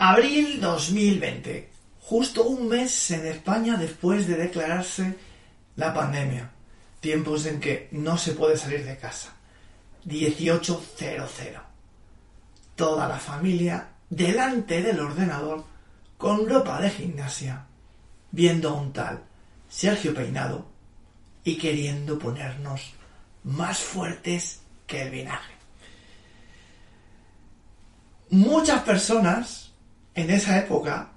Abril 2020. Justo un mes en España después de declararse la pandemia. Tiempos en que no se puede salir de casa. 18.00. Toda la familia delante del ordenador con ropa de gimnasia, viendo a un tal Sergio Peinado y queriendo ponernos más fuertes que el vinagre. Muchas personas en esa época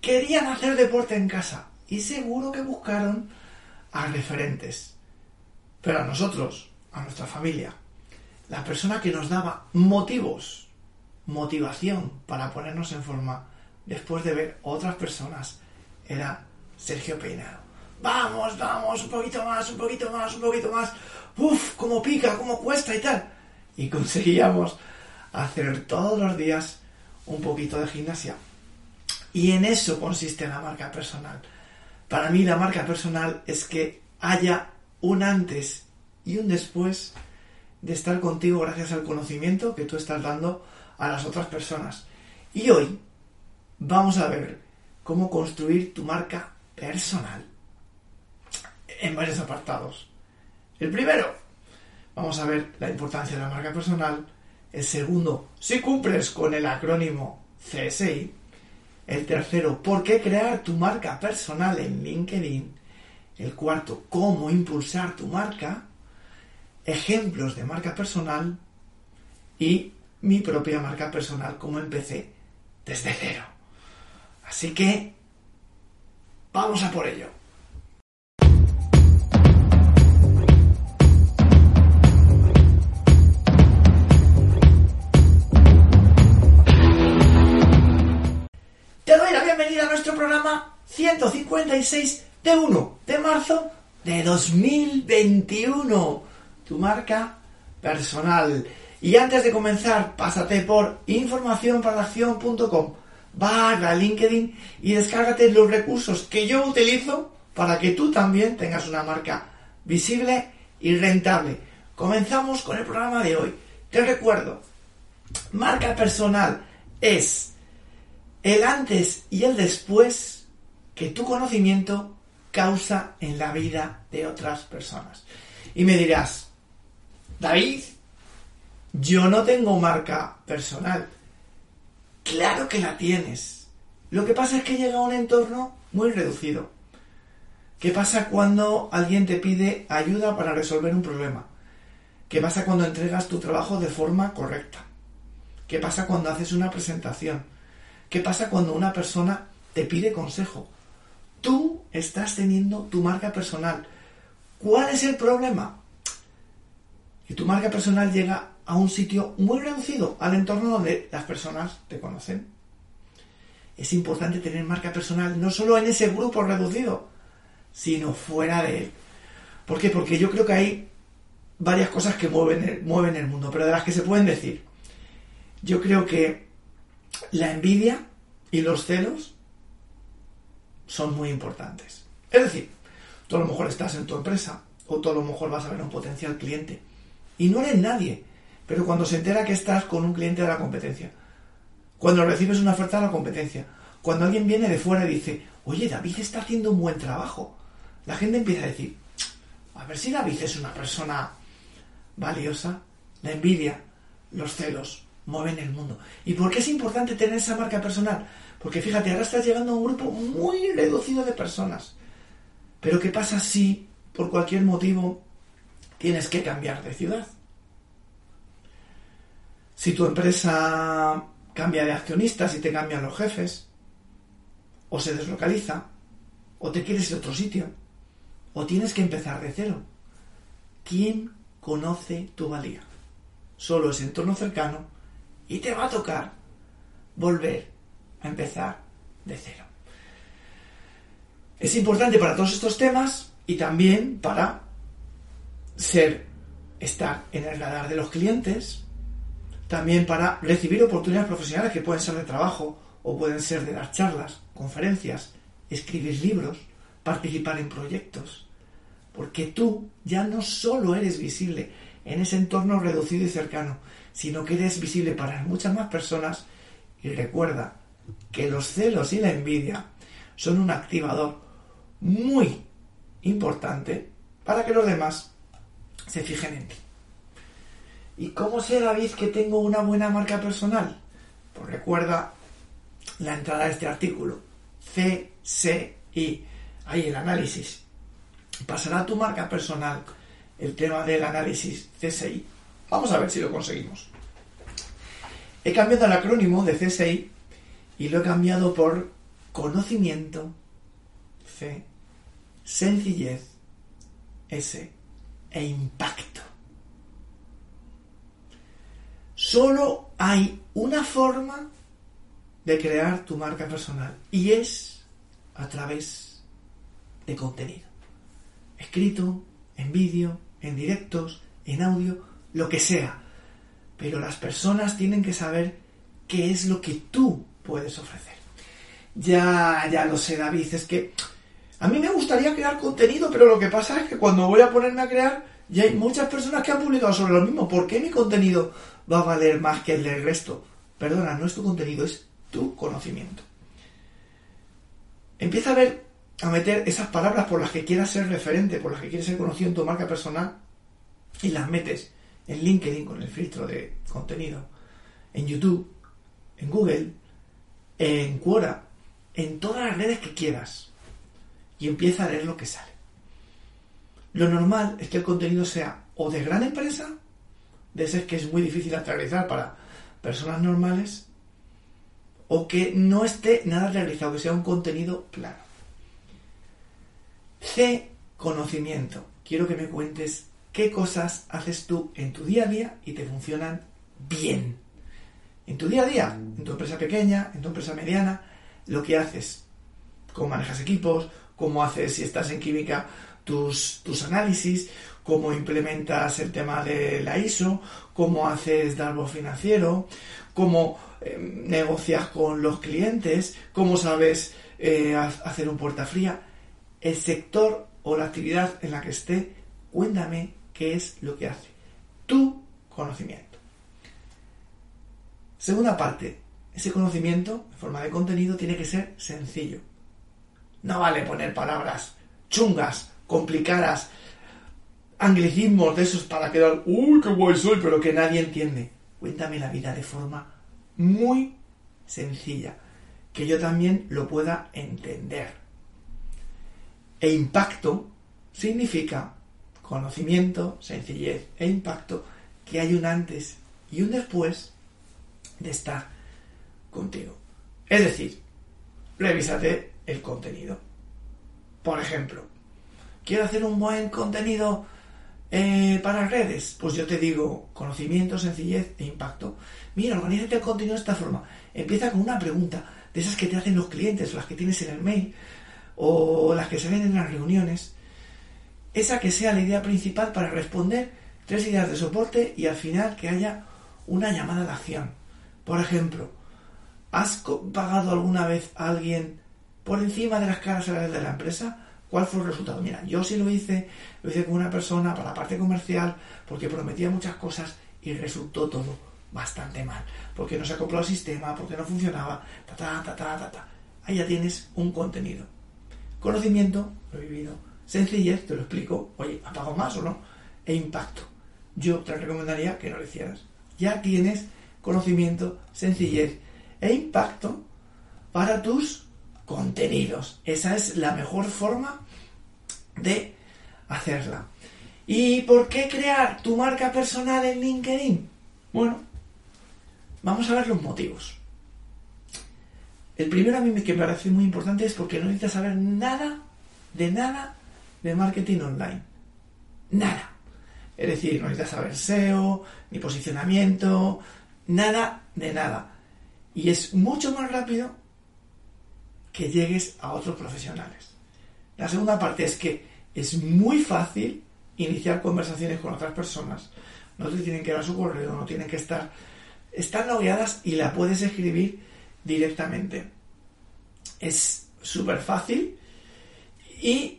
querían hacer deporte en casa y seguro que buscaron a referentes. Pero a nosotros, a nuestra familia, la persona que nos daba motivos, motivación para ponernos en forma después de ver otras personas era Sergio Peinado. Vamos, vamos, un poquito más, un poquito más, un poquito más. Uf, cómo pica, cómo cuesta y tal. Y conseguíamos hacer todos los días un poquito de gimnasia. Y en eso consiste la marca personal. Para mí la marca personal es que haya un antes y un después de estar contigo gracias al conocimiento que tú estás dando a las otras personas. Y hoy vamos a ver cómo construir tu marca personal en varios apartados. El primero, vamos a ver la importancia de la marca personal. El segundo, si cumples con el acrónimo CSI. El tercero, por qué crear tu marca personal en LinkedIn. El cuarto, cómo impulsar tu marca. Ejemplos de marca personal. Y mi propia marca personal, como empecé desde cero. Así que, vamos a por ello. Programa 156 de 1 de marzo de 2021. Tu marca personal. Y antes de comenzar, pásate por informacionparalaacción.com barra LinkedIn y descárgate los recursos que yo utilizo para que tú también tengas una marca visible y rentable. Comenzamos con el programa de hoy. Te recuerdo, marca personal es el antes y el después que tu conocimiento causa en la vida de otras personas. Y me dirás, David, yo no tengo marca personal. Claro que la tienes. Lo que pasa es que llega a un entorno muy reducido. ¿Qué pasa cuando alguien te pide ayuda para resolver un problema? ¿Qué pasa cuando entregas tu trabajo de forma correcta? ¿Qué pasa cuando haces una presentación? ¿Qué pasa cuando una persona te pide consejo? Tú estás teniendo tu marca personal. ¿Cuál es el problema? Que tu marca personal llega a un sitio muy reducido, al entorno donde las personas te conocen. Es importante tener marca personal no solo en ese grupo reducido, sino fuera de él. ¿Por qué? Porque yo creo que hay varias cosas que mueven el, mueven el mundo, pero de las que se pueden decir. Yo creo que la envidia y los celos son muy importantes. Es decir, tú a lo mejor estás en tu empresa o tú a lo mejor vas a ver a un potencial cliente y no eres nadie, pero cuando se entera que estás con un cliente de la competencia, cuando recibes una oferta de la competencia, cuando alguien viene de fuera y dice, oye, David está haciendo un buen trabajo, la gente empieza a decir, a ver si David es una persona valiosa, la envidia, los celos, mueven el mundo. ¿Y por qué es importante tener esa marca personal? Porque fíjate, ahora estás llegando a un grupo muy reducido de personas. Pero ¿qué pasa si por cualquier motivo tienes que cambiar de ciudad? Si tu empresa cambia de accionistas y te cambian los jefes, o se deslocaliza, o te quieres ir a otro sitio, o tienes que empezar de cero. ¿Quién conoce tu valía? Solo ese entorno cercano y te va a tocar volver a empezar de cero. Es importante para todos estos temas y también para ser, estar en el radar de los clientes, también para recibir oportunidades profesionales que pueden ser de trabajo o pueden ser de dar charlas, conferencias, escribir libros, participar en proyectos. Porque tú ya no solo eres visible en ese entorno reducido y cercano, sino que eres visible para muchas más personas y recuerda que los celos y la envidia son un activador muy importante para que los demás se fijen en ti. ¿Y cómo sé, David, que tengo una buena marca personal? Pues recuerda la entrada de este artículo. CCI. Ahí el análisis. Pasará a tu marca personal el tema del análisis CSI. Vamos a ver si lo conseguimos. He cambiado el acrónimo de CSI y lo he cambiado por conocimiento, C, sencillez, S e impacto. Solo hay una forma de crear tu marca personal y es a través de contenido. Escrito, en vídeo, en directos, en audio, lo que sea. Pero las personas tienen que saber qué es lo que tú puedes ofrecer. Ya, ya lo sé, David, es que a mí me gustaría crear contenido, pero lo que pasa es que cuando voy a ponerme a crear, ya hay muchas personas que han publicado sobre lo mismo. ¿Por qué mi contenido va a valer más que el del resto? Perdona, no es tu contenido, es tu conocimiento. Empieza a ver, a meter esas palabras por las que quieras ser referente, por las que quieres ser conocido en tu marca personal, y las metes en LinkedIn con el filtro de contenido, en YouTube, en Google, en Quora, en todas las redes que quieras y empieza a leer lo que sale. Lo normal es que el contenido sea o de gran empresa, de ese que es muy difícil aterrizar para personas normales, o que no esté nada realizado, que sea un contenido plano. C, conocimiento. Quiero que me cuentes qué cosas haces tú en tu día a día y te funcionan bien. En tu día a día, en tu empresa pequeña, en tu empresa mediana, lo que haces, cómo manejas equipos, cómo haces, si estás en química, tus, tus análisis, cómo implementas el tema de la ISO, cómo haces darbo financiero, cómo eh, negocias con los clientes, cómo sabes eh, hacer un puerta fría. El sector o la actividad en la que esté, cuéntame qué es lo que hace. Tu conocimiento. Segunda parte, ese conocimiento en forma de contenido tiene que ser sencillo. No vale poner palabras chungas, complicadas, anglicismos de esos para quedar, uy, qué guay soy, pero que nadie entiende. Cuéntame la vida de forma muy sencilla, que yo también lo pueda entender. E impacto significa conocimiento, sencillez e impacto, que hay un antes y un después de estar contigo. Es decir, revísate el contenido. Por ejemplo, quiero hacer un buen contenido eh, para redes. Pues yo te digo, conocimiento, sencillez e impacto. Mira, organízate el contenido de esta forma. Empieza con una pregunta, de esas que te hacen los clientes, las que tienes en el mail, o las que se ven en las reuniones. Esa que sea la idea principal para responder tres ideas de soporte y al final que haya una llamada de acción. Por ejemplo, ¿has pagado alguna vez a alguien por encima de las caras salariales de la empresa, ¿cuál fue el resultado? Mira, yo sí lo hice, lo hice con una persona para la parte comercial porque prometía muchas cosas y resultó todo bastante mal, porque no se acopló al sistema, porque no funcionaba, ta ta ta ta ta ta. Ahí ya tienes un contenido. Conocimiento, lo he vivido. Sencillez, te lo explico, oye, ¿ha pagado más o no? E impacto. Yo te recomendaría que no lo hicieras. Ya tienes conocimiento, sencillez e impacto para tus contenidos. Esa es la mejor forma de hacerla. ¿Y por qué crear tu marca personal en LinkedIn? Bueno, vamos a ver los motivos. El primero a mí que me parece muy importante es porque no necesitas saber nada de nada de marketing online. Nada. Es decir, no necesitas saber SEO, ni posicionamiento, nada de nada. Y es mucho más rápido que llegues a otros profesionales. La segunda parte es que es muy fácil iniciar conversaciones con otras personas. No te tienen que dar su correo, no tienen que estar... Están logueadas y la puedes escribir directamente. Es súper fácil y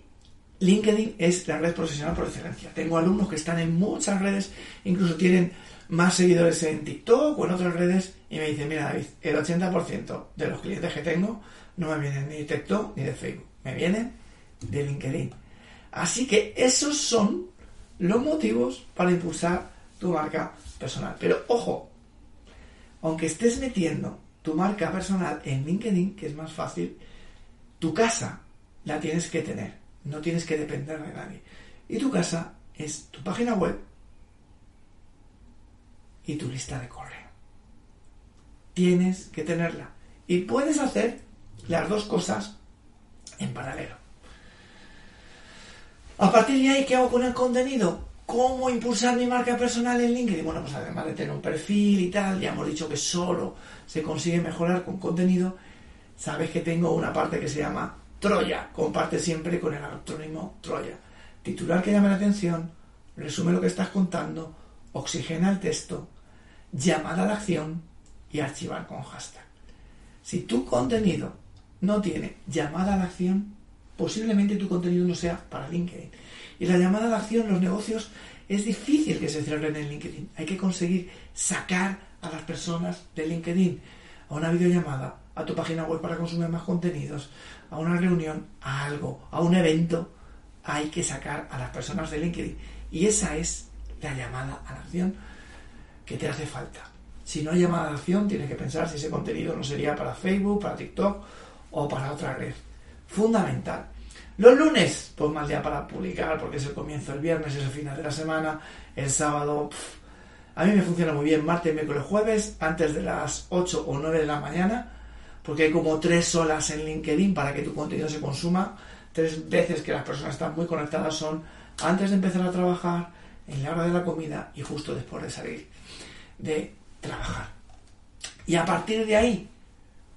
LinkedIn es la red profesional por excelencia. Tengo alumnos que están en muchas redes, incluso tienen más seguidores en TikTok o en otras redes y me dicen, mira David, el 80% de los clientes que tengo no me vienen ni de TikTok ni de Facebook, me vienen de LinkedIn. Así que esos son los motivos para impulsar tu marca personal. Pero ojo, aunque estés metiendo tu marca personal en LinkedIn, que es más fácil, tu casa la tienes que tener, no tienes que depender de nadie. Y tu casa es tu página web y tu lista de correo. Tienes que tenerla. Y puedes hacer las dos cosas en paralelo. A partir de ahí, ¿qué hago con el contenido? ¿Cómo impulsar mi marca personal en LinkedIn? Bueno, pues además de tener un perfil y tal, ya hemos dicho que solo se consigue mejorar con contenido. Sabes que tengo una parte que se llama Troya. Comparte siempre con el acrónimo Troya. Titular que llame la atención, resume lo que estás contando, oxigena el texto, llamada a la acción y archivar con hashtag. Si tu contenido no tiene llamada a la acción, posiblemente tu contenido no sea para LinkedIn. Y la llamada a la acción, los negocios, es difícil que se cierren en LinkedIn. Hay que conseguir sacar a las personas de LinkedIn a una videollamada, a tu página web para consumir más contenidos, a una reunión, a algo, a un evento. Hay que sacar a las personas de LinkedIn. Y esa es la llamada a la acción que te hace falta. Si no hay llamada a la acción, tienes que pensar si ese contenido no sería para Facebook, para TikTok o para otra red fundamental. Los lunes, pues mal día para publicar, porque es el comienzo el viernes, es el final de la semana, el sábado, a mí me funciona muy bien martes, miércoles, jueves, antes de las 8 o 9 de la mañana, porque hay como tres horas en LinkedIn para que tu contenido se consuma, tres veces que las personas están muy conectadas son antes de empezar a trabajar, en la hora de la comida y justo después de salir de trabajar. Y a partir de ahí,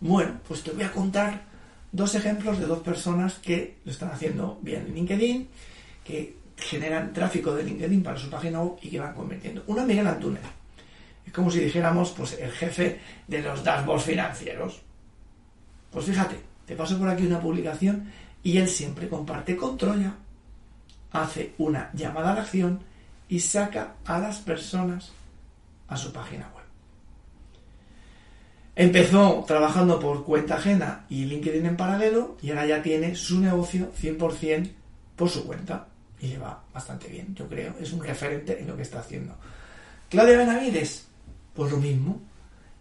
bueno, pues te voy a contar dos ejemplos de dos personas que lo están haciendo bien en LinkedIn, que generan tráfico de LinkedIn para su página web y que van convirtiendo. Es Miguel Antúnez. Es como si dijéramos, pues, el jefe de los dashboards financieros. Pues fíjate, te paso por aquí una publicación y él siempre comparte con Troya, hace una llamada a la acción y saca a las personas a su página web. Empezó trabajando por cuenta ajena y LinkedIn en paralelo y ahora ya tiene su negocio 100% por su cuenta. Y le va bastante bien, yo creo. Es un referente en lo que está haciendo. Claudia Benavides, pues lo mismo.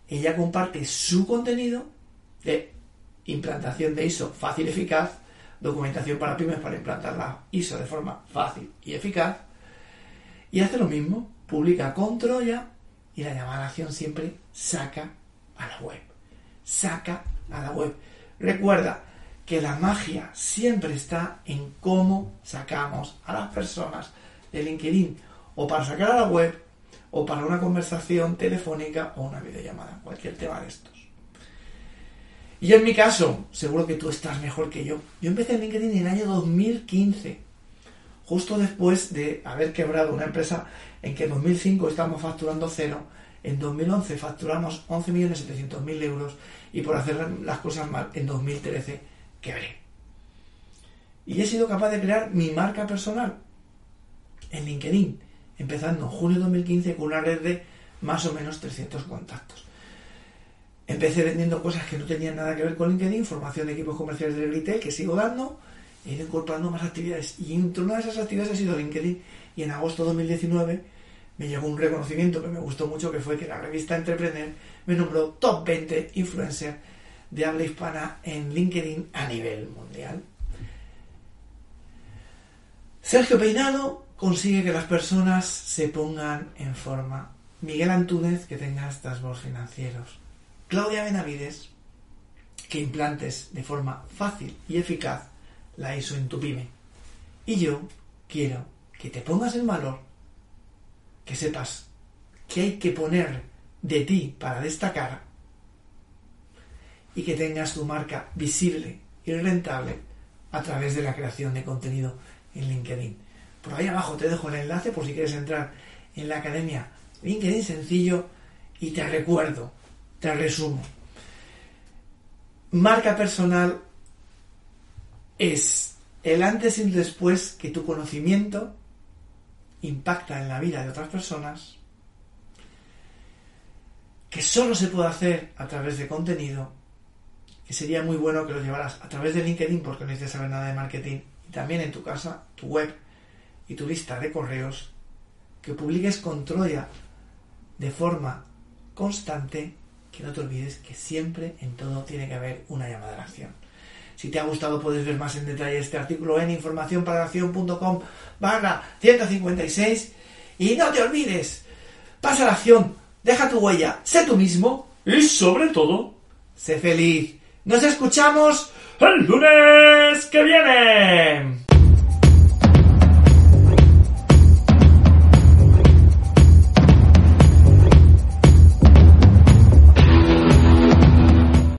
Ella comparte su contenido de implantación de ISO fácil y eficaz, documentación para pymes para implantar la ISO de forma fácil y eficaz. Y hace lo mismo, publica con Troya y la llamada a acción siempre saca a la web. Saca a la web. Recuerda que la magia siempre está en cómo sacamos a las personas de LinkedIn o para sacar a la web o para una conversación telefónica o una videollamada, cualquier tema de estos. Y en mi caso, seguro que tú estás mejor que yo. Yo empecé en LinkedIn en el año 2015, justo después de haber quebrado una empresa en que en 2005 estábamos facturando cero en 2011 facturamos 11.700.000 euros y por hacer las cosas mal, en 2013 quebré. Y he sido capaz de crear mi marca personal en LinkedIn, empezando en junio de 2015 con una red de más o menos 300 contactos. Empecé vendiendo cosas que no tenían nada que ver con LinkedIn, formación de equipos comerciales de retail que sigo dando, he ido incorporando más actividades. Y una de esas actividades ha sido LinkedIn. Y en agosto de 2019 me llegó un reconocimiento que me gustó mucho, que fue que la revista Entrepreneur me nombró top 20 influencer de habla hispana en LinkedIn a nivel mundial. Sergio Peinado consigue que las personas se pongan en forma. Miguel Antúnez, que tengas dashboards financieros. Claudia Benavides, que implantes de forma fácil y eficaz la ISO en tu pyme. Y yo quiero que te pongas en valor que sepas que hay que poner de ti para destacar y que tengas tu marca visible y rentable a través de la creación de contenido en LinkedIn. Por ahí abajo te dejo el enlace por si quieres entrar en la academia LinkedIn sencillo y te recuerdo, te resumo. Marca personal es el antes y el después que tu conocimiento impacta en la vida de otras personas, que solo se puede hacer a través de contenido, que sería muy bueno que lo llevaras a través de LinkedIn porque no necesitas saber nada de marketing, y también en tu casa, tu web y tu lista de correos, que publiques con Troya de forma constante, que no te olvides que siempre en todo tiene que haber una llamada a la acción. Si te ha gustado puedes ver más en detalle este artículo en informaciónparaacción.com barra 156 y no te olvides, pasa a la acción, deja tu huella, sé tú mismo y sobre todo, sé feliz. Nos escuchamos el lunes que viene.